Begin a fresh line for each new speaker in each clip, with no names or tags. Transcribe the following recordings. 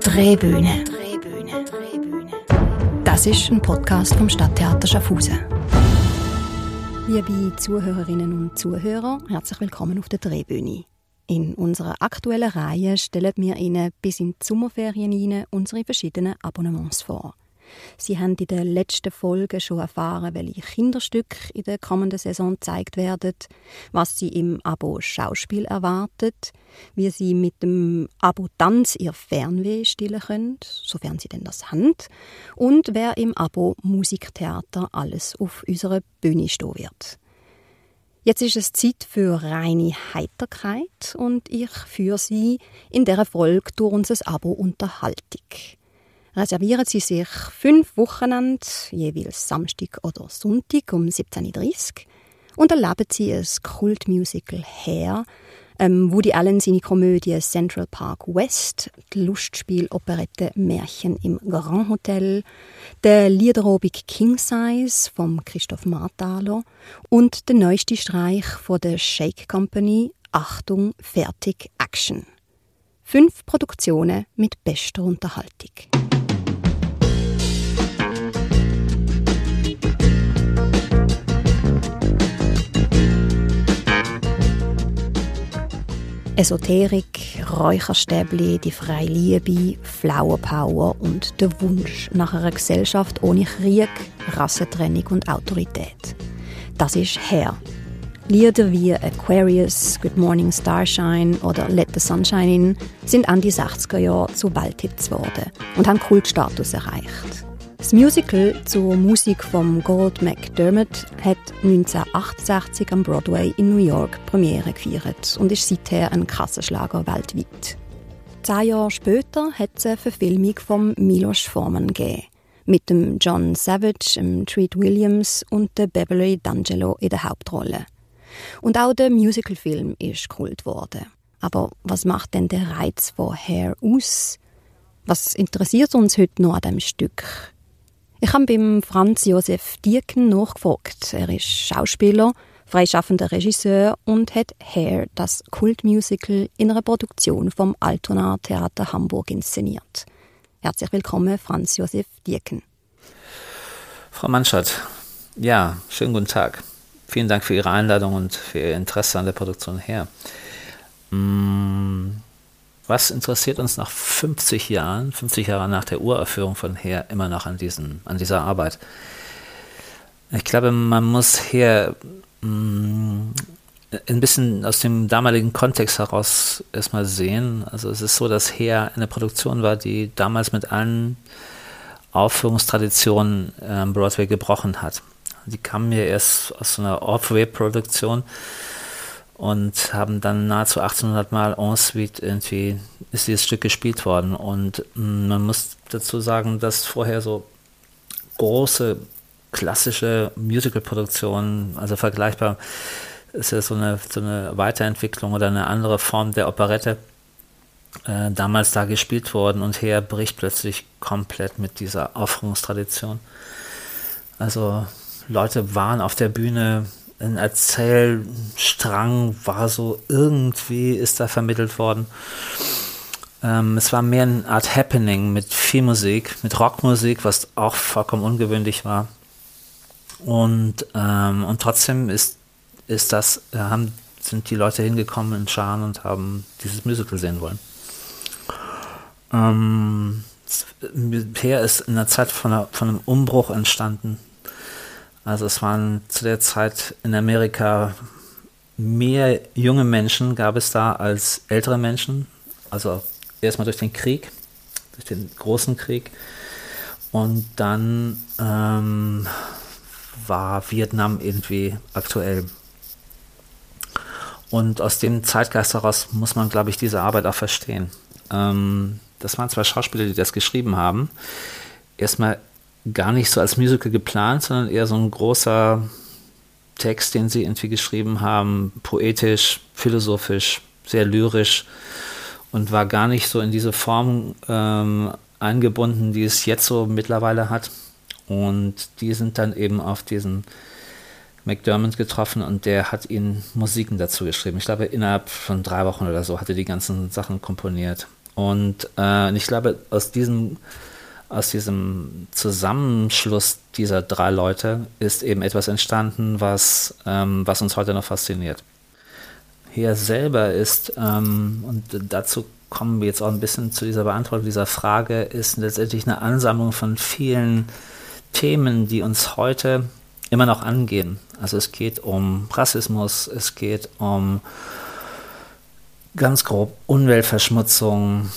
Drehbühne. Das ist ein Podcast vom Stadttheater Schaffhausen. Liebe Zuhörerinnen und Zuhörer, herzlich willkommen auf der Drehbühne. In unserer aktuellen Reihe stellen wir Ihnen bis in die Sommerferien hinein unsere verschiedenen Abonnements vor. Sie haben in der letzten Folge schon erfahren, welche Kinderstücke in der kommenden Saison gezeigt werden, was Sie im Abo Schauspiel erwartet, wie Sie mit dem Abo Tanz Ihr Fernweh stillen können, sofern Sie denn das haben, und wer im Abo Musiktheater alles auf unserer Bühne stehen wird. Jetzt ist es Zeit für reine Heiterkeit und ich führe Sie in dieser Folge durch unser Abo Unterhaltung reservieren Sie sich fünf Wochenende, jeweils Samstag oder Sonntag um 17.30 Uhr und erleben Sie ein Kultmusical her, ähm, Woody Allen seine Komödie Central Park West, die Lustspiel-Operette Märchen im Grand Hotel, der Liederobig King Size vom Christoph Marthaler und der neueste Streich von der Shake Company Achtung, fertig, Action. Fünf Produktionen mit bester Unterhaltung. Esoterik, Räucherstäbli, die freie Liebe, Flower Power und der Wunsch nach einer Gesellschaft ohne Krieg, Rassentrennung und Autorität. Das ist Hair. Lieder wie Aquarius, Good Morning Starshine oder Let the Sunshine In sind Ende 60er Jahre zu Welthits geworden und haben Kultstatus erreicht. Das Musical zur Musik von Gold McDermott hat 1968 am Broadway in New York Premiere gefeiert und ist seither ein Kassenschlager weltweit. Zehn Jahre später hat es eine Verfilmung von Milos Forman gegeben. Mit dem John Savage, dem Treat Williams und der Beverly D'Angelo in der Hauptrolle. Und auch der Musicalfilm ist kult worden. Aber was macht denn der Reiz von Hair aus? Was interessiert uns heute noch an dem Stück? Ich habe beim Franz Josef Dieken nachgefragt. Er ist Schauspieler, freischaffender Regisseur und hat Hair, das Kultmusical, in einer Produktion vom Altona Theater Hamburg inszeniert. Herzlich willkommen, Franz Josef Dieken.
Frau Manschert, ja, schönen guten Tag. Vielen Dank für Ihre Einladung und für Ihr Interesse an der Produktion Hair. Mm, was interessiert uns nach 50 Jahren, 50 Jahre nach der Uraufführung von Her immer noch an, diesen, an dieser Arbeit? Ich glaube, man muss hier mh, mm, ein bisschen aus dem damaligen Kontext heraus erstmal sehen. Also es ist so, dass Her eine Produktion war, die damals mit allen Aufführungstraditionen am Broadway gebrochen hat. Die kamen ja erst aus so einer Off-Way-Produktion und haben dann nahezu 1800 Mal en suite irgendwie ist dieses Stück gespielt worden und mm, man muss dazu sagen, dass vorher so große klassische Musical-Produktionen, also vergleichbar ist ja so eine, so eine Weiterentwicklung oder eine andere Form der Operette, äh, damals da gespielt worden und her bricht plötzlich komplett mit dieser Aufführungstradition. Also Leute waren auf der Bühne ein Erzählstrang war so irgendwie, ist da vermittelt worden. Ähm, es war mehr eine Art Happening mit viel Musik, mit Rockmusik, was auch vollkommen ungewöhnlich war. Und, ähm, und trotzdem ist, ist das, äh, haben, sind die Leute hingekommen in Scharen und haben dieses Musical sehen wollen. Ähm, Peer ist in der Zeit von, einer, von einem Umbruch entstanden also es waren zu der Zeit in Amerika mehr junge Menschen gab es da als ältere Menschen. Also erstmal durch den Krieg, durch den großen Krieg. Und dann ähm, war Vietnam irgendwie aktuell. Und aus dem Zeitgeist heraus muss man, glaube ich, diese Arbeit auch verstehen. Ähm, das waren zwei Schauspieler, die das geschrieben haben. Erstmal gar nicht so als Musical geplant, sondern eher so ein großer Text, den sie irgendwie geschrieben haben, poetisch, philosophisch, sehr lyrisch und war gar nicht so in diese Form ähm, eingebunden, die es jetzt so mittlerweile hat. Und die sind dann eben auf diesen McDermott getroffen und der hat ihnen Musiken dazu geschrieben. Ich glaube, innerhalb von drei Wochen oder so hatte die ganzen Sachen komponiert. Und äh, ich glaube, aus diesem, aus diesem Zusammenschluss dieser drei Leute ist eben etwas entstanden, was, ähm, was uns heute noch fasziniert. Hier selber ist, ähm, und dazu kommen wir jetzt auch ein bisschen zu dieser Beantwortung dieser Frage, ist letztendlich eine Ansammlung von vielen Themen, die uns heute immer noch angehen. Also es geht um Rassismus, es geht um ganz grob Umweltverschmutzung,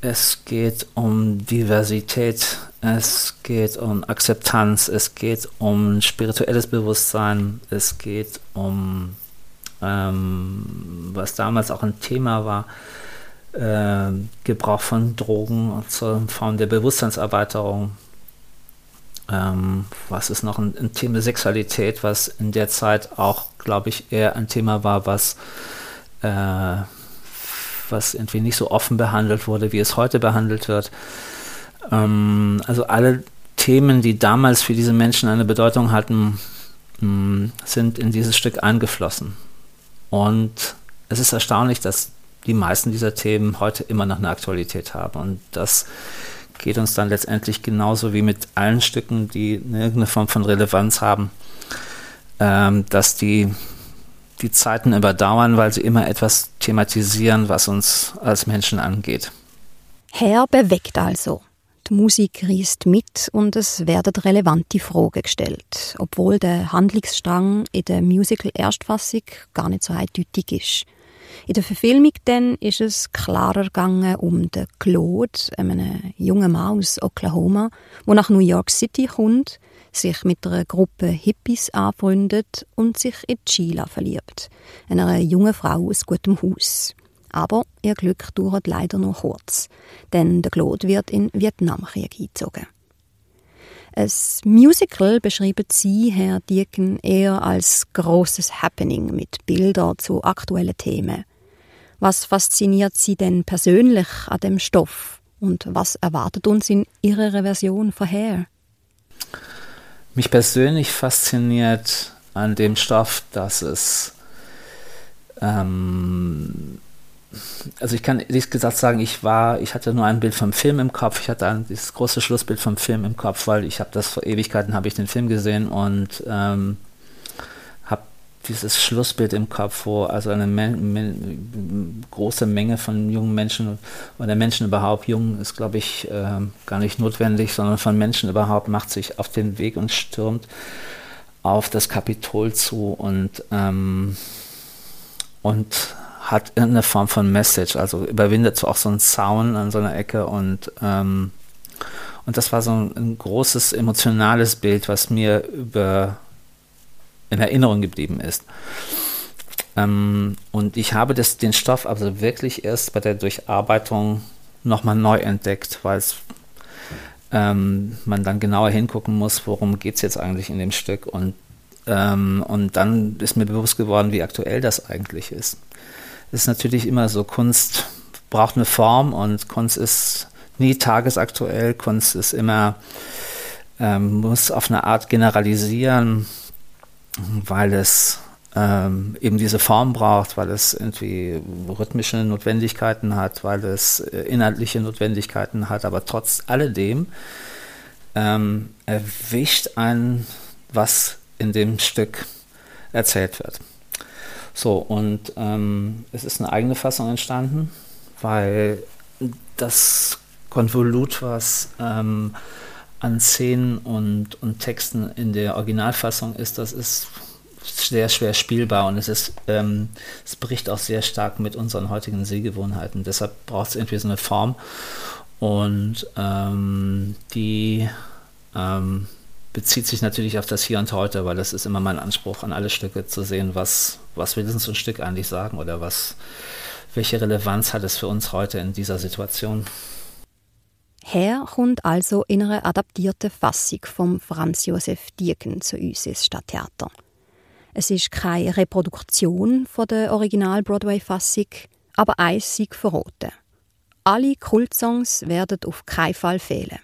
es geht um Diversität, es geht um Akzeptanz, es geht um spirituelles Bewusstsein, es geht um, ähm, was damals auch ein Thema war, äh, Gebrauch von Drogen zur Form der Bewusstseinserweiterung. Ähm, was ist noch ein, ein, Thema Sexualität, was in der Zeit auch, glaube ich, eher ein Thema war, was, äh, was irgendwie nicht so offen behandelt wurde, wie es heute behandelt wird. Ähm, also alle Themen, die damals für diese Menschen eine Bedeutung hatten, mh, mm, sind in dieses Stück eingeflossen. Und es ist erstaunlich, dass die meisten dieser Themen heute immer noch eine Aktualität haben. Und das geht uns dann letztendlich genauso wie mit allen Stücken, die irgendeine Form von Relevanz haben, ähm, dass die die Zeiten überdauern, weil sie immer etwas thematisieren, was uns als Menschen angeht.
Herr bewegt also. Die Musik riest mit und es werden relevante Fragen gestellt, obwohl der Handlungsstrang in der Musical-Erstfassung gar nicht so eindeutig ist. In der Verfilmung dann ist es klarer gegangen um den Claude, einen jungen Mann aus Oklahoma, der nach New York City kommt, sich mit einer Gruppe Hippies anfreundet und sich in Sheila verliebt, einer jungen Frau aus gutem Haus. Aber ihr Glück dauert leider nur kurz, denn der Claude wird in Vietnamkrieg eingezogen. Ein Musical beschreibt sie, Herr Dieken, eher als großes Happening mit Bildern zu aktuellen Themen. Was fasziniert Sie denn persönlich an dem Stoff und was erwartet uns in Ihrer Version vorher?
Mich persönlich fasziniert an dem Stoff, dass es ähm, also ich kann ehrlich gesagt sagen, ich war, ich hatte nur ein Bild vom Film im Kopf, ich hatte ein, dieses große Schlussbild vom Film im Kopf, weil ich habe das vor Ewigkeiten, habe ich den Film gesehen und ähm, dieses Schlussbild im Kopf, wo also eine Men Men große Menge von jungen Menschen oder Menschen überhaupt, jung ist glaube ich äh, gar nicht notwendig, sondern von Menschen überhaupt macht sich auf den Weg und stürmt auf das Kapitol zu und ähm, und hat irgendeine Form von Message, also überwindet so auch so einen Zaun an so einer Ecke und ähm, und das war so ein, ein, großes emotionales Bild, was mir über in Erinnerung geblieben ist. Ähm, und ich habe das, den Stoff also wirklich erst bei der Durcharbeitung nochmal neu entdeckt, weil es ähm, man dann genauer hingucken muss, worum geht es jetzt eigentlich in dem Stück und ähm, und dann ist mir bewusst geworden, wie aktuell das eigentlich ist ist natürlich immer so, Kunst braucht eine Form und Kunst ist nie tagesaktuell. Kunst ist immer, ähm, muss auf eine Art generalisieren, weil es ähm, eben diese Form braucht, weil es irgendwie rhythmische Notwendigkeiten hat, weil es äh, inhaltliche Notwendigkeiten hat, aber trotz alledem ähm, erwischt ein, was in dem Stück erzählt wird. So, und ähm, es ist eine eigene Fassung entstanden, weil das Konvolut, was ähm, an Szenen und, und Texten in der Originalfassung ist, das ist sehr schwer spielbar und es ist, ähm, es bricht auch sehr stark mit unseren heutigen Sehgewohnheiten. Deshalb braucht es irgendwie so eine Form und ähm, die ähm, bezieht sich natürlich auf das Hier und Heute, weil das ist immer mein Anspruch an alle Stücke zu sehen, was, was will uns ein Stück eigentlich sagen oder was, welche Relevanz hat es für uns heute in dieser Situation.
Her kommt also in einer adaptierten Fassung vom Franz Josef Dieken zu uns ins Stadttheater. Es ist keine Reproduktion von der Original-Broadway-Fassung, aber ist verraten. Alle Kultsongs werden auf keinen Fall fehlen.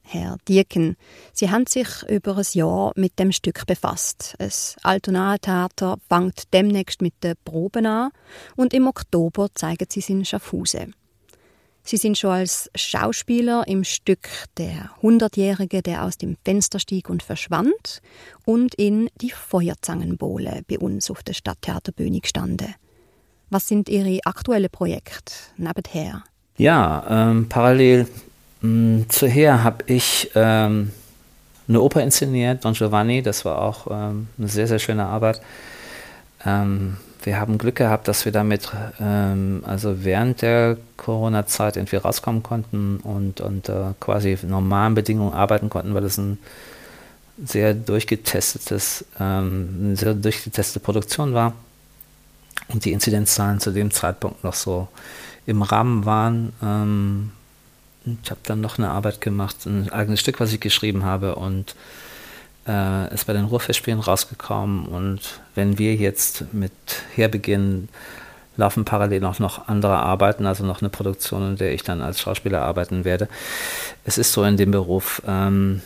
Herr Dieken. Sie haben sich über ein Jahr mit dem Stück befasst. Das Altonaer Theater fängt demnächst mit den Proben an und im Oktober zeigen sie es in Schaffhausen. Sie sind schon als Schauspieler im Stück Der Hundertjährige, der aus dem Fenster stieg und verschwand und in Die Feuerzangenbowle bei uns auf der Stadttheaterbühne gestanden. Was sind Ihre aktuellen Projekte nebenher?
Ja, ähm, parallel mh, hm, zuher habe ich ähm, eine Oper inszeniert, Don Giovanni. Das war auch ähm, eine sehr, sehr schöne Arbeit. Ähm, wir haben Glück gehabt, dass wir damit ähm, also während der Corona-Zeit irgendwie rauskommen konnten und, und äh, quasi normalen Bedingungen arbeiten konnten, weil es ein sehr durchgetestetes, ähm, eine sehr durchgetestete Produktion war und die Inzidenzzahlen zu dem Zeitpunkt noch so im Rahmen waren. Ähm, ich habe dann noch eine Arbeit gemacht, ein eigenes Stück, was ich geschrieben habe und äh, ist bei den Ruhrfestspielen rausgekommen und wenn wir jetzt mit herbeginnen, laufen parallel auch noch andere Arbeiten, also noch eine Produktion, in der ich dann als Schauspieler arbeiten werde. Es ist so in dem Beruf, ähm,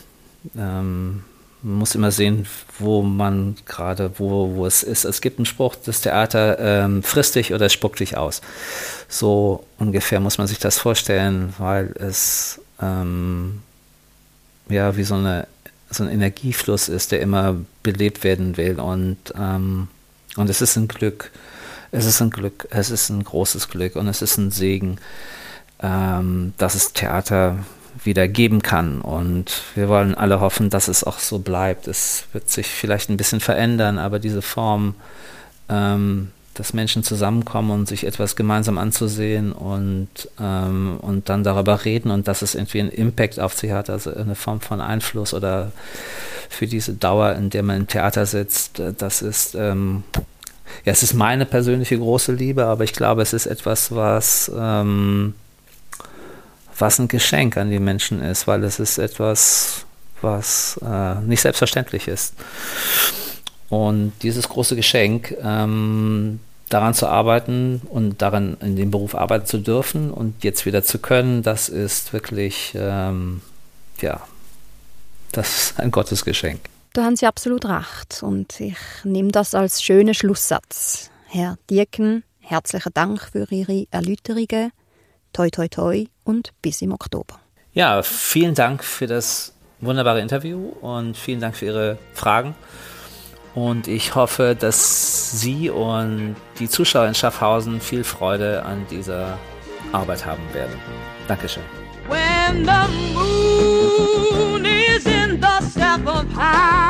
ähm, man muss immer sehen, wo man gerade, wo, wo es ist. Es gibt einen Spruch, das Theater ähm, frisst dich oder spuckt dich aus. So ungefähr muss man sich das vorstellen, weil es ähm, ja wie so eine so ein Energiefluss ist, der immer belebt werden will. Und, ähm, und es ist ein Glück. Es ist ein Glück. Es ist ein großes Glück und es ist ein Segen, ähm, dass es Theater wieder geben kann. Und wir wollen alle hoffen, dass es auch so bleibt. Es wird sich vielleicht ein bisschen verändern, aber diese Form ähm, dass Menschen zusammenkommen und sich etwas gemeinsam anzusehen und, ähm, und dann darüber reden und dass es irgendwie einen Impact auf sie hat, also eine Form von Einfluss oder für diese Dauer, in der man im Theater sitzt, äh, das ist, ähm, ja, es ist meine persönliche große Liebe, aber ich glaube, es ist etwas, was, ähm, was ein Geschenk an die Menschen ist, weil es ist etwas, was äh, nicht selbstverständlich ist. Und dieses große Geschenk, ähm, daran zu arbeiten und daran in dem Beruf arbeiten zu dürfen und jetzt wieder zu können, das ist wirklich, ähm, ja, das ist ein Gottesgeschenk.
Da haben Sie absolut recht und ich nehme das als schönen Schlusssatz. Herr Dieken, herzlichen Dank für Ihre Erläuterungen. Toi, toi, toi und bis im Oktober.
Ja, vielen Dank für das wunderbare Interview und vielen Dank für Ihre Fragen. Und ich hoffe, dass Sie und die Zuschauer in Schaffhausen viel Freude an dieser Arbeit haben werden. Dankeschön. When the moon is in the seventh house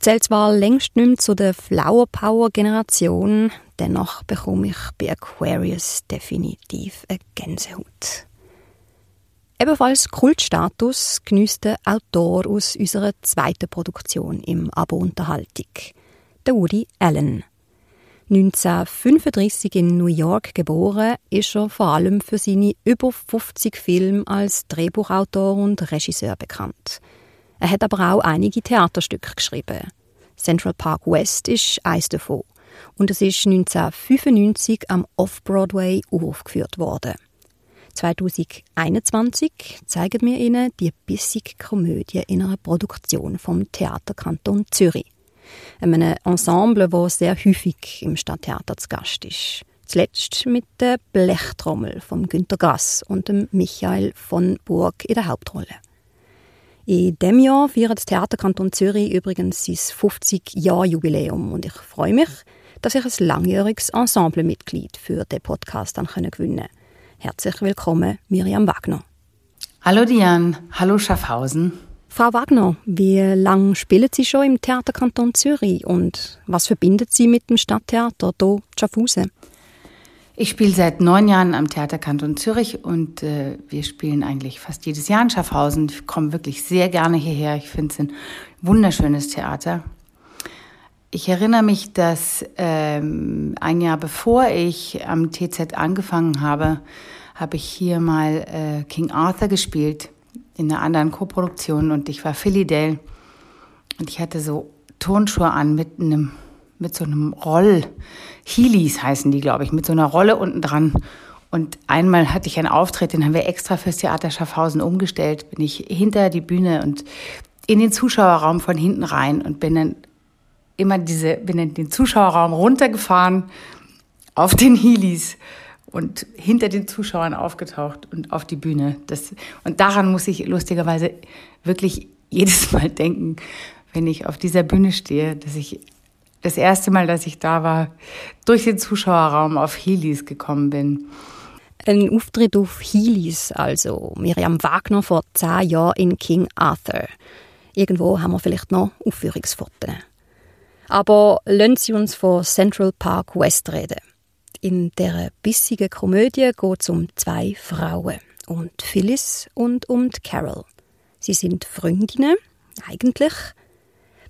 zähle zwar längst nicht mehr zu der Flower Power Generation, dennoch bekomme ich bei Aquarius definitiv eine Gänsehaut. Ebenfalls Kultstatus genießt der Autor aus unserer zweiten Produktion im Abo-Unterhaltung, der Woody Allen. 1935 in New York geboren, ist er vor allem für seine über 50 Filme als Drehbuchautor und Regisseur bekannt – er hat aber auch einige Theaterstücke geschrieben. Central Park West ist eines davon. Und es ist 1995 am Off-Broadway aufgeführt worden. 2021 zeigen wir Ihnen die bissige Komödie in einer Produktion vom Theaterkanton Zürich. Einem Ensemble, das sehr häufig im Stadttheater zu Gast ist. Zuletzt mit der Blechtrommel von Günter Grass und dem Michael von Burg in der Hauptrolle. In dem Jahr feiert das Theaterkanton Zürich übrigens sein 50-Jahr-Jubiläum und ich freue mich, dass ich ein langjähriges Ensemblemitglied für den Podcast dann gewinnen konnte. Herzlich willkommen, Miriam Wagner.
Hallo Diane, hallo Schaffhausen.
Frau Wagner, wie lange spielen Sie schon im Theaterkanton Zürich und was verbindet Sie mit dem Stadttheater hier Schaffhausen?
Ich spiele seit neun Jahren am Theaterkanton Zürich und äh, wir spielen eigentlich fast jedes Jahr in Schaffhausen. Ich komme wirklich sehr gerne hierher. Ich finde es ein wunderschönes Theater. Ich erinnere mich, dass ähm, ein Jahr bevor ich am TZ angefangen habe, habe ich hier mal äh, King Arthur gespielt in einer anderen Koproduktion und ich war Philly und ich hatte so Turnschuhe an mit einem mit so einem Roll, Heelys heißen die, glaube ich, mit so einer Rolle unten dran. Und einmal hatte ich einen Auftritt, den haben wir extra fürs Theater Schaffhausen umgestellt. Bin ich hinter die Bühne und in den Zuschauerraum von hinten rein und bin dann immer diese, bin in den Zuschauerraum runtergefahren auf den Heelys und hinter den Zuschauern aufgetaucht und auf die Bühne. Das, und daran muss ich lustigerweise wirklich jedes Mal denken, wenn ich auf dieser Bühne stehe, dass ich das erste Mal, dass ich da war, durch den Zuschauerraum auf Heelys gekommen bin.
Ein Auftritt auf Heelys, also Miriam Wagner vor zehn Jahren in King Arthur. Irgendwo haben wir vielleicht noch Aufführungsfotos. Aber lassen Sie uns von Central Park West reden. In der bissigen Komödie geht es um zwei Frauen, um Phyllis und um Carol. Sie sind Freundinnen, eigentlich,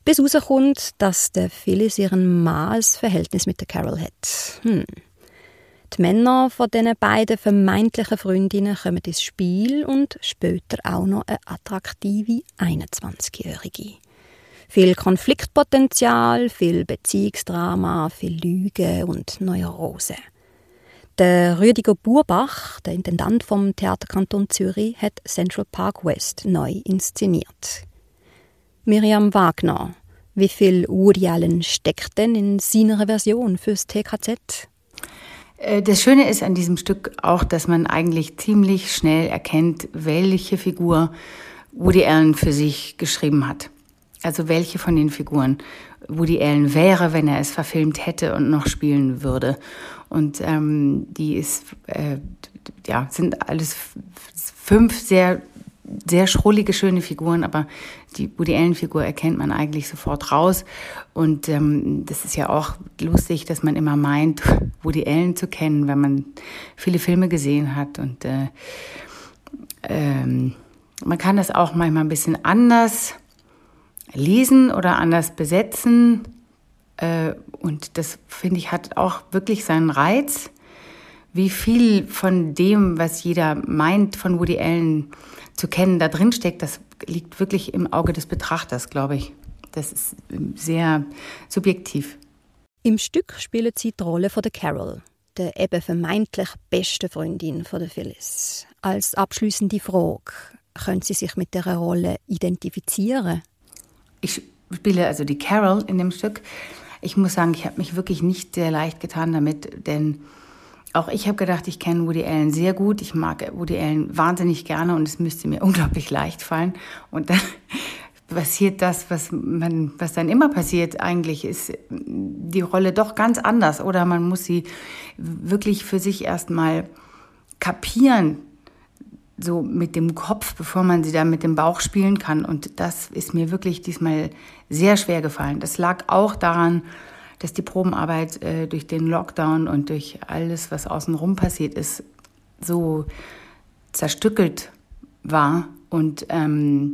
bis herauskommt, dass der Phyllis ihren ein Verhältnis mit der Carol hat. Hm. Die Männer von diesen beiden vermeintlichen Freundinnen kommen ins Spiel und später auch noch eine attraktive 21-Jährige. Viel Konfliktpotenzial, viel Beziehungsdrama, viel Lüge und Neurose. Der Rüdiger Burbach, der Intendant vom Theaterkanton Zürich, hat Central Park West neu inszeniert. Miriam Wagner, wie viel Woody Allen steckt denn in seiner Version fürs TKZ?
Äh, das Schöne ist an diesem Stück auch, dass man eigentlich ziemlich schnell erkennt, welche Figur Woody Allen für sich geschrieben hat. Also welche von den Figuren Woody Allen wäre, wenn er es verfilmt hätte und noch spielen würde. Und ähm, die ist, äh, ja, sind alles fünf sehr sehr schrullige, schöne Figuren, aber die Woody Allen-Figur erkennt man eigentlich sofort raus. Und ähm, das ist ja auch lustig, dass man immer meint, Woody Allen zu kennen, wenn man viele Filme gesehen hat. Und äh, ähm, man kann das auch manchmal ein bisschen anders lesen oder anders besetzen. Äh, und das, finde ich, hat auch wirklich seinen Reiz. Wie viel von dem, was jeder meint, von Woody Allen zu kennen, da drin steckt, das liegt wirklich im Auge des Betrachters, glaube ich. Das ist sehr subjektiv.
Im Stück spielt sie die Rolle von der Carol, der eben vermeintlich beste Freundin von der Phyllis. Als abschließende Frage, können Sie sich mit der Rolle identifizieren?
Ich spiele also die Carol in dem Stück. Ich muss sagen, ich habe mich wirklich nicht sehr leicht getan damit, denn auch ich habe gedacht, ich kenne Woody Allen sehr gut. Ich mag Woody Allen wahnsinnig gerne und es müsste mir unglaublich leicht fallen. Und dann passiert das, was man, was dann immer passiert eigentlich, ist die Rolle doch ganz anders. Oder man muss sie wirklich für sich erstmal kapieren, so mit dem Kopf, bevor man sie dann mit dem Bauch spielen kann. Und das ist mir wirklich diesmal sehr schwer gefallen. Das lag auch daran, dass die Probenarbeit äh, durch den Lockdown und durch alles, was außenrum passiert ist, so zerstückelt war und ähm,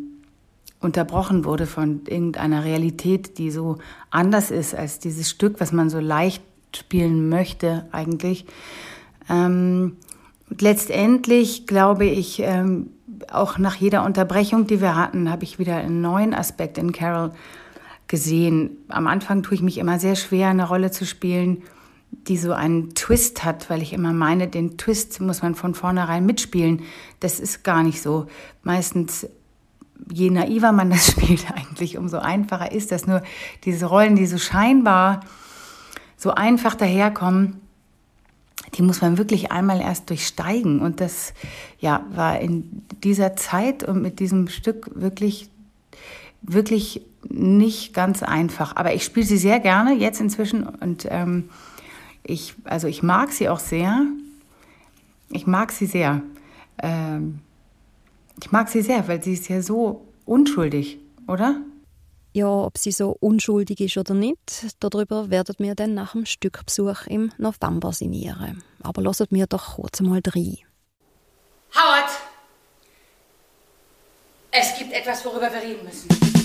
unterbrochen wurde von irgendeiner Realität, die so anders ist als dieses Stück, was man so leicht spielen möchte eigentlich. Ähm, letztendlich glaube ich, ähm, auch nach jeder Unterbrechung, die wir hatten, habe ich wieder einen neuen Aspekt in Carol gesehen. Am Anfang tue ich mich immer sehr schwer, eine Rolle zu spielen, die so einen Twist hat, weil ich immer meine, den Twist muss man von vornherein mitspielen. Das ist gar nicht so. Meistens, je naiver man das spielt eigentlich, umso einfacher ist das. Nur diese Rollen, die so scheinbar so einfach daherkommen, die muss man wirklich einmal erst durchsteigen. Und das ja, war in dieser Zeit und mit diesem Stück wirklich, wirklich nicht ganz einfach. Aber ich spiele sie sehr gerne jetzt inzwischen und ähm, ich, also ich mag sie auch sehr. Ich mag sie sehr. Ähm, ich mag sie sehr, weil sie ist ja so unschuldig, oder?
Ja, ob sie so unschuldig ist oder nicht, darüber werden wir dann nach dem Stückbesuch im November sinnieren. Aber lasst mir doch kurz mal rein.
Howard! Es gibt etwas, worüber wir reden müssen.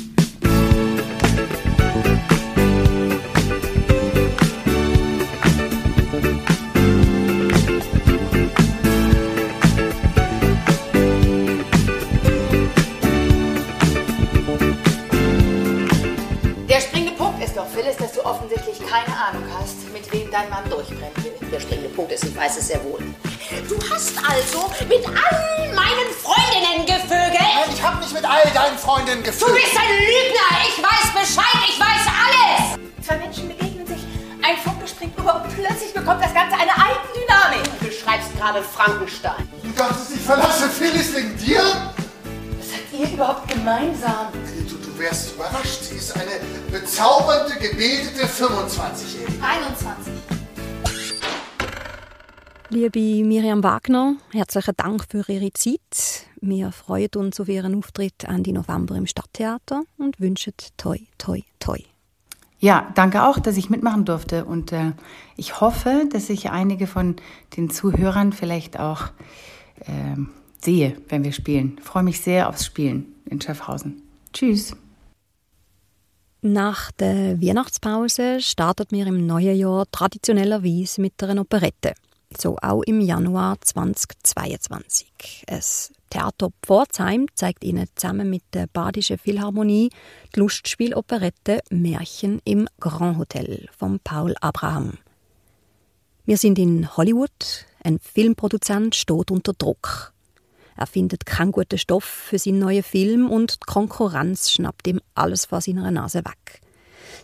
Offensichtlich keine Ahnung hast, mit wem dein Mann durchbrennen will.
Der springende Punkt ist, ich weiß es sehr wohl.
Du hast also mit allen meinen Freundinnen gevögelt? Nein,
ich habe nicht mit all deinen Freundinnen gevögelt.
Du bist ein Lügner! Ich weiß Bescheid, ich weiß alles! Zwei Menschen begegnen sich, ein Funke springt über und plötzlich bekommt das Ganze eine Eigendynamik.
Du beschreibst gerade Frankenstein.
Du dachtest, ich verlasse Phyllis wegen dir?
Was habt ihr überhaupt gemeinsam?
Wärst überrascht. Sie ist eine bezaubernde, gebildete 25-Jährige.
21.
Liebe Miriam Wagner, herzlichen Dank für Ihre Zeit. Wir freuen uns auf Ihren Auftritt Ende November im Stadttheater und wünschen toi, toi, toi.
Ja, danke auch, dass ich mitmachen durfte. Und äh, ich hoffe, dass ich einige von den Zuhörern vielleicht auch äh, sehe, wenn wir spielen. Ich freue mich sehr aufs Spielen in Schaffhausen. Tschüss.
Nach der Weihnachtspause startet wir im neuen Jahr traditionellerweise mit einer Operette. So auch im Januar 2022. Es Theater Pforzheim zeigt Ihnen zusammen mit der Badischen Philharmonie die Lustspieloperette Märchen im Grand Hotel von Paul Abraham. Wir sind in Hollywood. Ein Filmproduzent steht unter Druck. Er findet keinen guten Stoff für seinen neuen Film und die Konkurrenz schnappt ihm alles vor seiner Nase weg.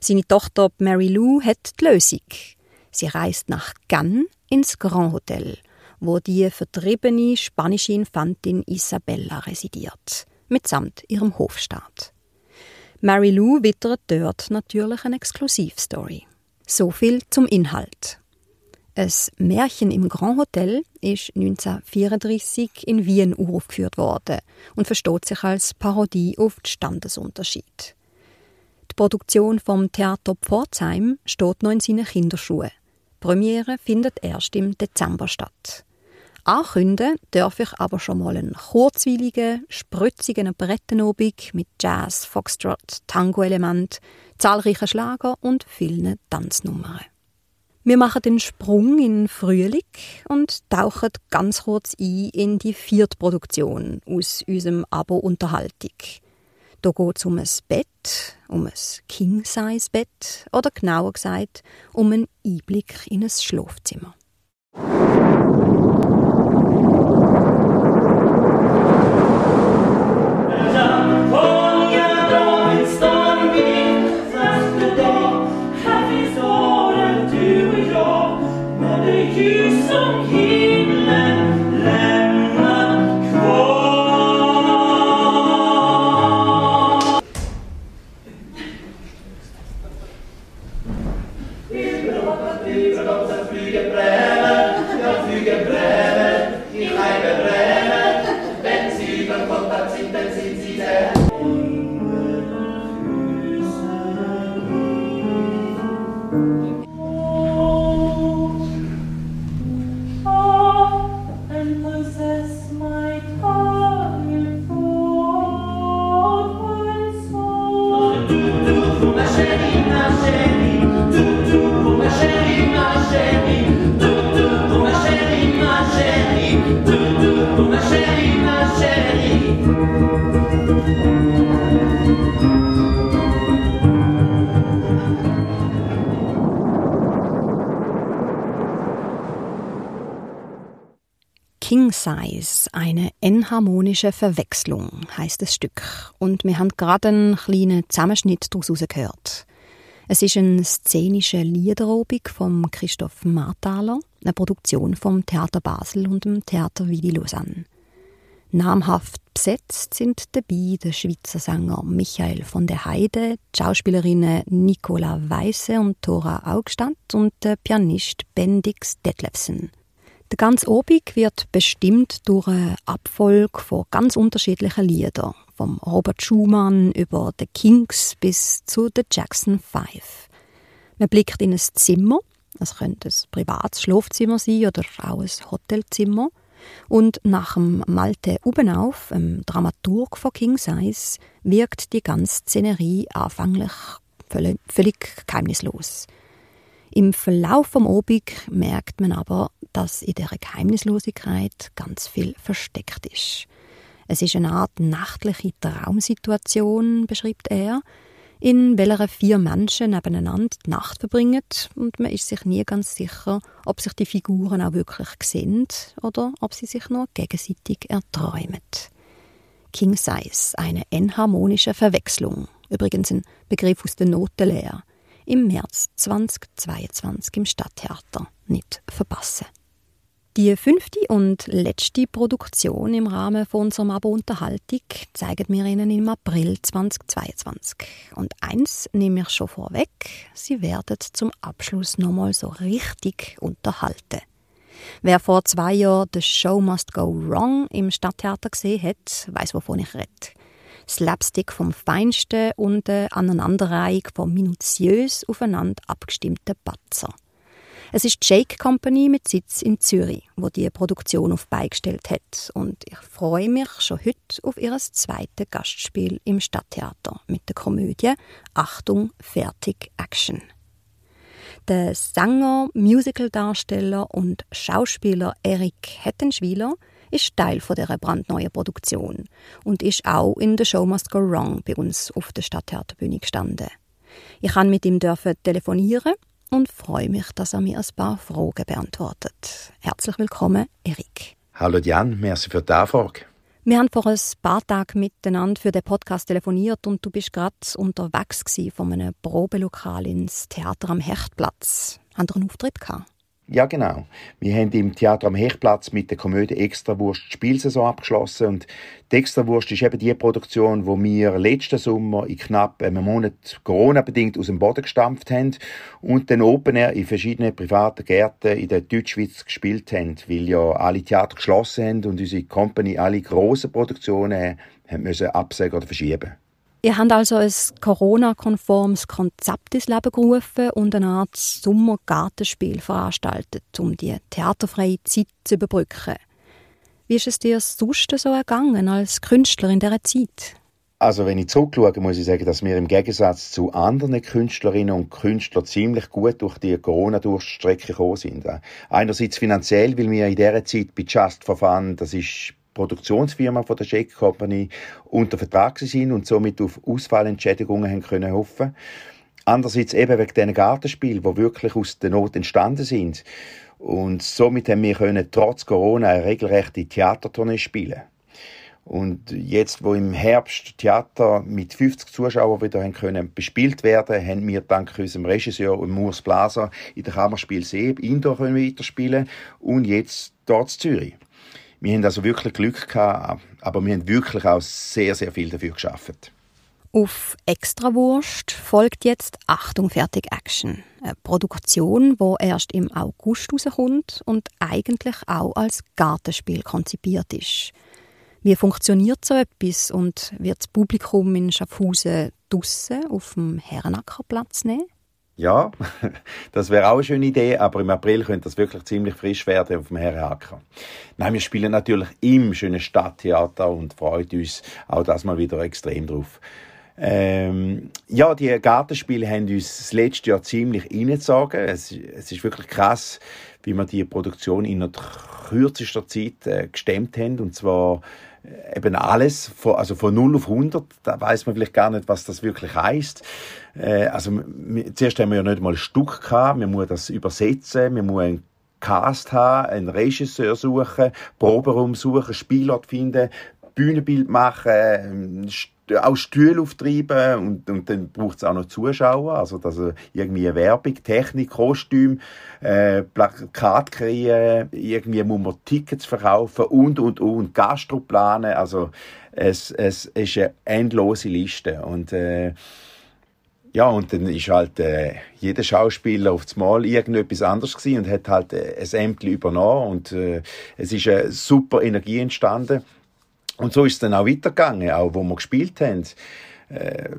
Seine Tochter Mary Lou hat die Lösung. Sie reist nach Cannes ins Grand Hotel, wo die vertriebene spanische Infantin Isabella residiert, mitsamt ihrem Hofstaat. Mary Lou wittert dort natürlich eine Exklusivstory. So viel zum Inhalt. Ein Märchen im Grand Hotel ist 1934 in Wien aufgeführt worden und versteht sich als Parodie auf den Standesunterschied. Die Produktion vom Theater Pforzheim steht noch in seinen Kinderschuhen. Die Premiere findet erst im Dezember statt. Ankündigen darf ich aber schon mal einen kurzweiligen, spritzigen Operettenobig mit Jazz, Foxtrot, Tango-Element, zahlreichen Schlager und vielen Tanznummern. Wir machen den Sprung in Frühling und tauchen ganz kurz ein in die vierte Produktion aus unserem Abo Unterhaltung. Da geht es um ein Bett, um ein King-Size-Bett oder genauer gesagt um einen Einblick in ein Schlafzimmer. Eine enharmonische Verwechslung, heißt das Stück. Und wir haben gerade einen kleinen Zusammenschnitt daraus gehört. Es ist ein szenischer Liederobig von Christoph Marthaler, eine Produktion vom Theater Basel und dem Theater Vidi Lausanne. Namhaft besetzt sind dabei der Schweizer Sänger Michael von der Heide, die Schauspielerinnen Nicola Weisse und Thora Augstadt und der Pianist Bendix Detlefsen. Der ganze Obig wird bestimmt durch eine Abfolge von ganz unterschiedlichen Liedern, vom Robert Schumann über The Kings bis zu The Jackson Five. Man blickt in ein Zimmer, es könnte ein privates Schlafzimmer sein oder auch ein Hotelzimmer. Und nach dem Malte Ubenauf, dem Dramaturg von King Size, wirkt die ganze Szenerie anfänglich völlig, völlig geheimnislos. Im Verlauf vom Obig merkt man aber, dass in der Geheimnislosigkeit ganz viel versteckt ist. Es ist eine Art nachtliche Traumsituation, beschreibt er, in welcher vier Menschen nebeneinander die Nacht verbringen und man ist sich nie ganz sicher, ob sich die Figuren auch wirklich sehen oder ob sie sich nur gegenseitig erträumen. King Size, eine enharmonische Verwechslung, übrigens ein Begriff aus der Notenlehre, im März 2022 im Stadttheater nicht verpassen. Die fünfte und letzte Produktion im Rahmen von unserer Abo-Unterhaltung zeigen wir Ihnen im April 2022. Und eins nehme ich schon vorweg, Sie werden zum Abschluss nochmal so richtig unterhalten. Wer vor zwei Jahren The Show Must Go Wrong im Stadttheater gesehen hat, weiß, wovon ich rede. Slapstick vom Feinsten und eine Aneinanderreihung von minutiös aufeinander abgestimmten Batzer. Es ist die Shake Company mit Sitz in Zürich, wo die Produktion auf beigestellt hat. Und ich freue mich schon heute auf ihr zweites Gastspiel im Stadttheater mit der Komödie Achtung, fertig, Action. Der Sänger, Musicaldarsteller und Schauspieler Erik Hettenschwiler ist Teil von dieser brandneuen Produktion und ist auch in The Show Must Go Wrong bei uns auf der Stadttheaterbühne gestanden. Ich kann mit ihm telefonieren und freue mich, dass er mir ein paar Fragen beantwortet. Herzlich willkommen, Erik.
Hallo Jan, merci für die Anfrage.
Wir haben vor ein paar Tagen miteinander für den Podcast telefoniert und du bist gerade unterwegs von einem Probelokal ins Theater am Hechtplatz. Haben einen Auftritt gehabt?
Ja, genau. Wir haben im Theater am Hechtplatz mit der Komödie Extrawurst die Spielsaison abgeschlossen und die Extrawurst ist eben die Produktion, wo wir letzten Sommer in knapp einem Monat Corona-bedingt aus dem Boden gestampft haben und den Open Air in verschiedenen privaten Gärten in der Deutschschweiz gespielt haben, weil ja alle Theater geschlossen haben und unsere Company alle grossen Produktionen haben müssen absagen oder verschieben.
Ihr habt also ein Corona-konformes Konzept ins Leben gerufen und eine Art Sommergartenspiel veranstaltet, um die theaterfreie Zeit zu überbrücken. Wie ist es dir sonst so ergangen als Künstler in dieser Zeit?
Also wenn ich zurückschaue, muss ich sagen, dass wir im Gegensatz zu anderen Künstlerinnen und Künstlern ziemlich gut durch die Corona-Durchstrecke gekommen sind. Einerseits finanziell, weil wir in dieser Zeit bei Just for Fun, das ist Produktionsfirma von der Shake Company unter Vertrag sind und somit auf Ausfallentschädigungen haben können hoffen. Andererseits eben wegen diesen Gartenspielen, die wirklich aus der Not entstanden sind. Und somit haben wir können trotz Corona eine regelrechte Theatertournee spielen. Und jetzt, wo im Herbst Theater mit 50 Zuschauern wieder haben können bespielt werden, haben wir dank unserem Regisseur Moors Blaser in der Kammerspiel Seeb Indoor können weiterspielen und jetzt dort in Zürich. Wir haben also wirklich Glück gehabt, aber wir haben wirklich auch sehr, sehr viel dafür geschafft.
Auf Extrawurst folgt jetzt Achtung fertig Action, eine Produktion, wo erst im August rauskommt und eigentlich auch als Gartenspiel konzipiert ist. Wie funktioniert so etwas und wird das Publikum in Schaffhausen draussen auf dem Herrenacker Platz nehmen?
Ja, das wäre auch eine schöne Idee, aber im April könnte das wirklich ziemlich frisch werden auf dem Herrenhacker. Nein, wir spielen natürlich im schönen Stadttheater und freuen uns auch das mal wieder extrem drauf. Ähm, ja, die Gartenspiele haben uns das letzte Jahr ziemlich reingezogen. Es, es ist wirklich krass, wie wir die Produktion in kürzester Zeit äh, gestemmt haben. Und zwar eben alles, von, also von 0 auf 100, da weiß man vielleicht gar nicht, was das wirklich heißt. Äh, also zuerst haben wir ja nicht mal ein Stück gehabt, wir müssen das übersetzen, wir müssen einen Cast haben, einen Regisseur suchen, Proberaum suchen, Spielort finden, Bühnenbild machen, auch Stühle auftreiben und, und dann braucht es auch noch Zuschauer, also dass irgendwie Werbung, Technik, Kostüm, äh, Plakat kreieren, irgendwie muss man Tickets verkaufen und und und Gastro planen, also es, es ist eine endlose Liste und äh, ja, und dann ist halt äh, jeder Schauspieler auf das Mal irgendetwas anderes gewesen und hat halt äh, ein Ämtli übernommen und äh, es ist eine super Energie entstanden Und so ist es dann auch weitergegangen, auch wo wir gespielt haben. Äh,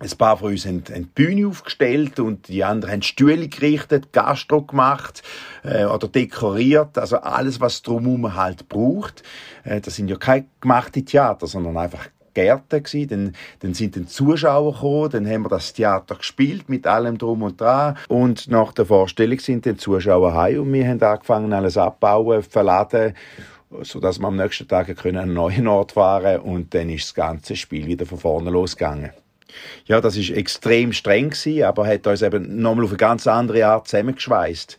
ein paar von uns haben, haben die Bühne aufgestellt und die anderen haben Stühle gerichtet, Gastro gemacht äh, oder dekoriert. Also alles, was drumherum halt braucht. Äh, das sind ja keine gemachte Theater, sondern einfach Gärten gewesen. Dann, dann sind dann Zuschauer gekommen, dann haben wir das Theater gespielt mit allem drum und dran. Und nach der Vorstellung sind dann Zuschauer heim und wir haben angefangen, alles abbauen, verladen sodass wir am nächsten Tag können an einen neuen Ort fahren und dann ist das ganze Spiel wieder von vorne losgegangen. Ja, das ist extrem streng gewesen, aber hat uns eben nochmal auf eine ganz andere Art zusammengeschweißt.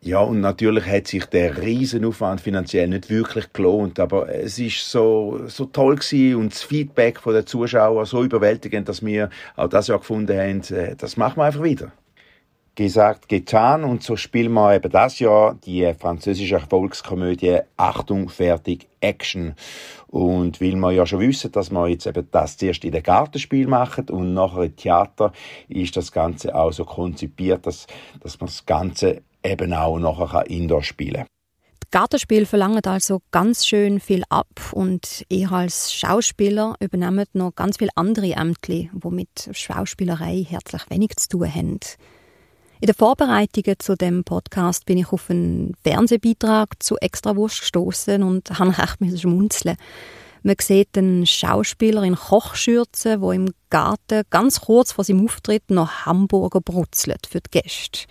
Ja, und natürlich hat sich der Riesenaufwand finanziell nicht wirklich gelohnt, aber es ist so, so toll gewesen und das Feedback von den Zuschauern so überwältigend, dass wir auch das Jahr gefunden haben, äh, das machen wir einfach wieder. Gesagt, getan und so spielen wir eben das Jahr die französische Erfolgskomödie Achtung, fertig, Action. Und weil wir ja schon wissen, dass wir jetzt eben das zuerst in den Gartenspiel machen und nachher im Theater, ist das Ganze auch so konzipiert, dass, dass man das Ganze eben auch nachher Indoor spielen kann.
Die Gartenspiele verlangen also ganz schön viel ab und ihr als Schauspieler übernehmt noch ganz viele andere Ämter, die mit Schauspielerei herzlich wenig zu tun haben. In den Vorbereitungen zu dem Podcast bin ich auf einen Fernsehbeitrag zu Extrawurst gestoßen und habe echt schmunzeln. Man sieht einen Schauspieler in Kochschürze, wo im Garten ganz kurz vor seinem Auftritt noch Hamburger brutzelt für die Gäste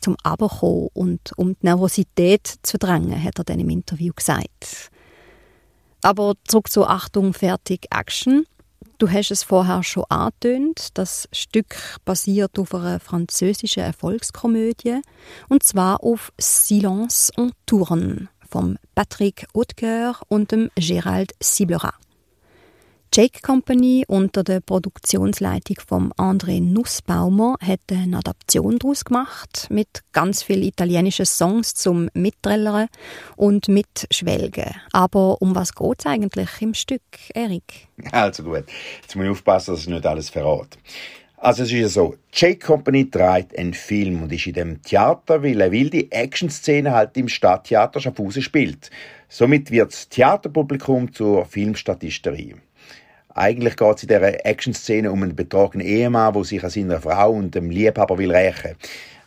zum Aberkommen und um die Nervosität zu drängen, hat er dann im Interview gesagt. Aber zurück zu Achtung, fertig, Action. Du hast es vorher schon angetönt. Das Stück basiert auf einer französischen Erfolgskomödie und zwar auf Silence en Tourne von Patrick Hautcoeur und dem Gérald Ciblerat. Jake Company unter der Produktionsleitung von André Nussbaumer hat eine Adaption daraus gemacht mit ganz vielen italienischen Songs zum Mitträllern und Mitschwelgen. Aber um was geht es eigentlich im Stück, Erik?
Also gut, jetzt muss ich aufpassen, dass ich nicht alles verrate. Also es ist ja so, Jake Company trägt einen Film und ist in dem Theater, weil er will die Action-Szene halt im Stadttheater Schaffhausen spielt. Somit wird das Theaterpublikum zur Filmstatisterei. Eigentlich geht es in dieser Action-Szene um einen betrogenen Ehemann, der sich an seiner Frau und dem Liebhaber will rächen.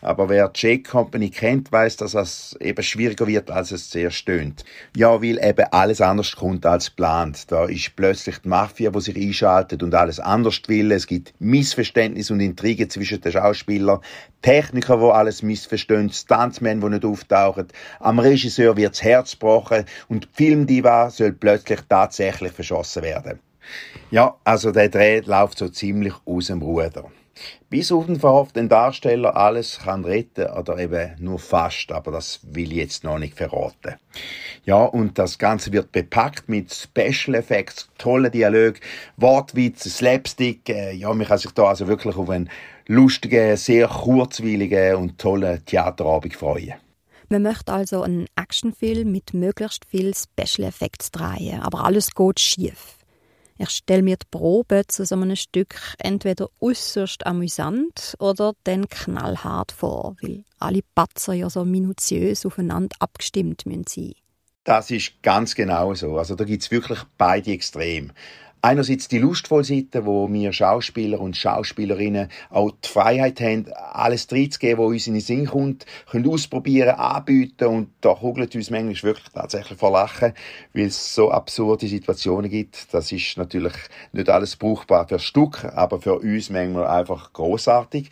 Aber wer die Jake Company kennt, weiß, dass es eben schwieriger wird, als es zuerst stöhnt. Ja, weil eben alles anders kommt als geplant. Da ist plötzlich die Mafia, die sich einschaltet und alles anders will. Es gibt Missverständnisse und Intrigen zwischen den Schauspielern, Techniker, die alles missverstehen, Stuntmen, die nicht auftauchen. Am Regisseur wird das Herz gebrochen und die Filmdiva soll plötzlich tatsächlich verschossen werden. Ja, also der Dreh läuft so ziemlich aus dem Ruder. Bis auf den verhofften Darsteller alles kann retten oder eben nur fast, aber das will ich jetzt noch nicht verraten. Ja, und das Ganze wird bepackt mit Special Effects, tolle Dialog, Wortwitz, Slapstick. Äh, ja, man kann sich da also wirklich auf einen lustigen, sehr kurzweiligen und tollen Theaterabend freuen.
Man möchte also einen Actionfilm mit möglichst viel Special Effects drehen, aber alles geht schief. Ich stelle mir die Probe zu so einem Stück entweder äußerst amüsant oder dann knallhart vor, weil alle Patzer ja so minutiös aufeinander abgestimmt müssen.
Das ist ganz genau so. Also da gibt es wirklich beide Extreme einerseits die lustvolle Seite, wo wir Schauspieler und Schauspielerinnen auch die Freiheit haben, alles reinzugeben, was uns in den Sinn kommt, können ausprobieren, anbieten und da kugelt uns manchmal wirklich tatsächlich vor Lachen, weil es so absurde Situationen gibt. Das ist natürlich nicht alles brauchbar für Stück, aber für uns manchmal einfach großartig.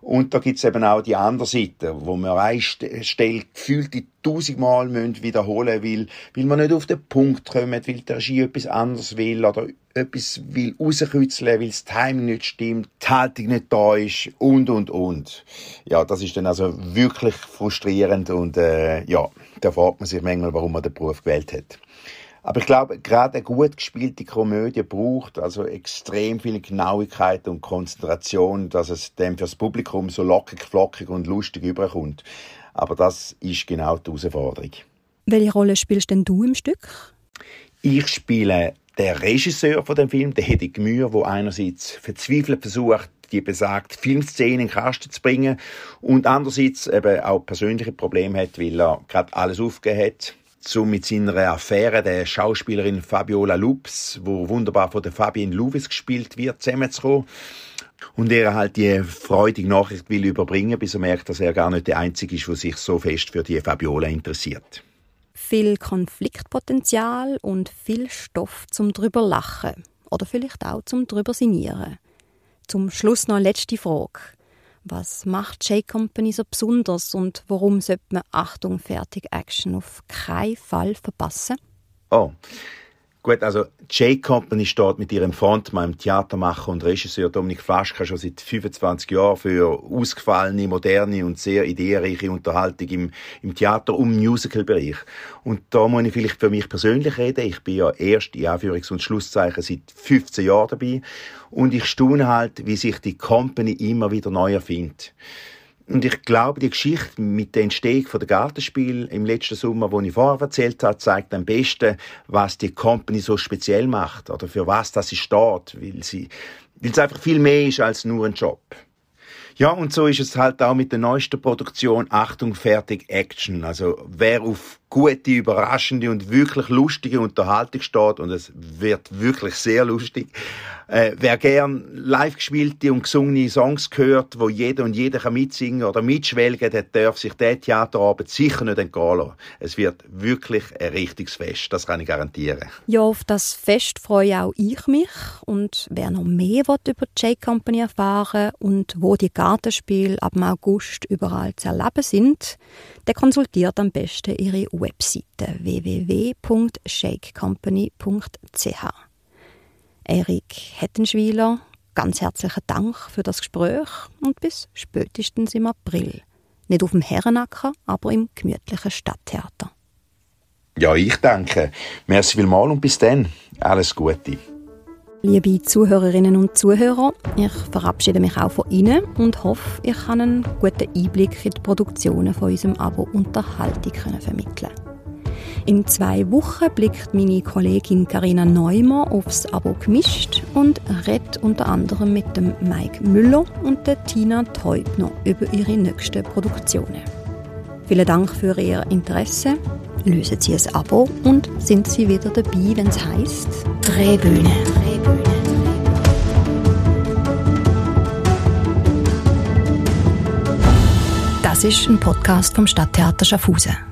Und da gibt's eben auch die andere Seite, wo man eine Stelle gefühlt die tausendmal wiederholen will, weil man nicht auf den Punkt kommt, weil der Regie etwas anderes will oder etwas will rauskitzeln, weil das Timing nicht stimmt, die Haltung nicht da ist und, und, und. Ja, das ist dann also wirklich frustrierend und äh, ja, da fragt man sich manchmal, warum man den Beruf gewählt hat. Aber ich glaube, gerade eine gut gespielte Komödie braucht also extrem viel Genauigkeit und Konzentration, dass es dem fürs Publikum so lockig, flockig und lustig überkommt. Aber das ist genau die Herausforderung.
Welche Rolle spielst denn du im Stück?
Ich spiele der Regisseur von dem Film, der Hedy Gmür, wo einerseits verzweifelt versucht, die besagte Filmszene in den Kasten zu bringen und andererseits eben auch persönliche Probleme hat, weil er gerade alles aufgegeben hat um mit seiner Affäre der Schauspielerin Fabiola Lups, wo wunderbar von der Fabienne Louvis gespielt wird, zusammenzukommen. Und er halt die freudige Nachricht will überbringen, bis er merkt, dass er gar nicht der Einzige ist, der sich so fest für die Fabiola interessiert.
Viel Konfliktpotenzial und viel Stoff zum drüber lachen. Oder vielleicht auch zum drüber sinieren. Zum Schluss noch eine letzte Frage. Was macht J Company so besonders und warum sollte man Achtung, fertig, Action auf keinen Fall verpassen?
Oh, Gut, also J Company steht mit ihrem Frontmann, Theatermacher und Regisseur Dominik Flaschka schon seit 25 Jahren für ausgefallene, moderne und sehr ideenreiche Unterhaltung im, im Theater- und Musical-Bereich. Und da muss ich vielleicht für mich persönlich reden. Ich bin ja erst, in Anführungs- und Schlusszeichen, seit 15 Jahren dabei. Und ich staune halt, wie sich die Company immer wieder neu erfindet. Und ich glaube, die Geschichte mit der Entstehung der Gartenspiel im letzten Sommer, wo ich vorher erzählt habe, zeigt am besten, was die Company so speziell macht oder für was das sie steht, weil sie, weil es einfach viel mehr ist als nur ein Job. Ja, und so ist es halt auch mit der neuesten Produktion Achtung, fertig, Action. Also wer auf gute, überraschende und wirklich lustige Unterhaltung steht, und es wird wirklich sehr lustig, äh, wer gern live gespielte und gesungene Songs hört, wo jeder und jeder kann mitsingen oder mitschwelgen, der darf sich der Theaterabend sicher nicht entgehen lassen. Es wird wirklich ein richtiges Fest, das kann ich garantieren.
Ja, auf das Fest freue auch ich mich. Und wer noch mehr will über die J-Company erfahren und wo die Gartenspiele ab August überall zu erleben sind, der konsultiert am besten ihre Webseite www.shakecompany.ch. Erik Hettenschwiler, ganz herzlichen Dank für das Gespräch und bis spätestens im April. Nicht auf dem Herrenacker, aber im gemütlichen Stadttheater.
Ja, ich danke. Merci vielmals und bis dann. Alles Gute.
Liebe Zuhörerinnen und Zuhörer, ich verabschiede mich auch von Ihnen und hoffe, ich kann einen guten Einblick in die Produktionen von unserem Abo Unterhaltung vermitteln in zwei Wochen blickt meine Kollegin Karina Neumer aufs Abo gemischt und redet unter anderem mit dem Mike Müller und der Tina Teubner über ihre nächsten Produktionen. Vielen Dank für Ihr Interesse. Lösen Sie ein Abo und sind Sie wieder dabei, wenn es heisst. Drehbühne. Das ist ein Podcast vom Stadttheater Schaffhausen.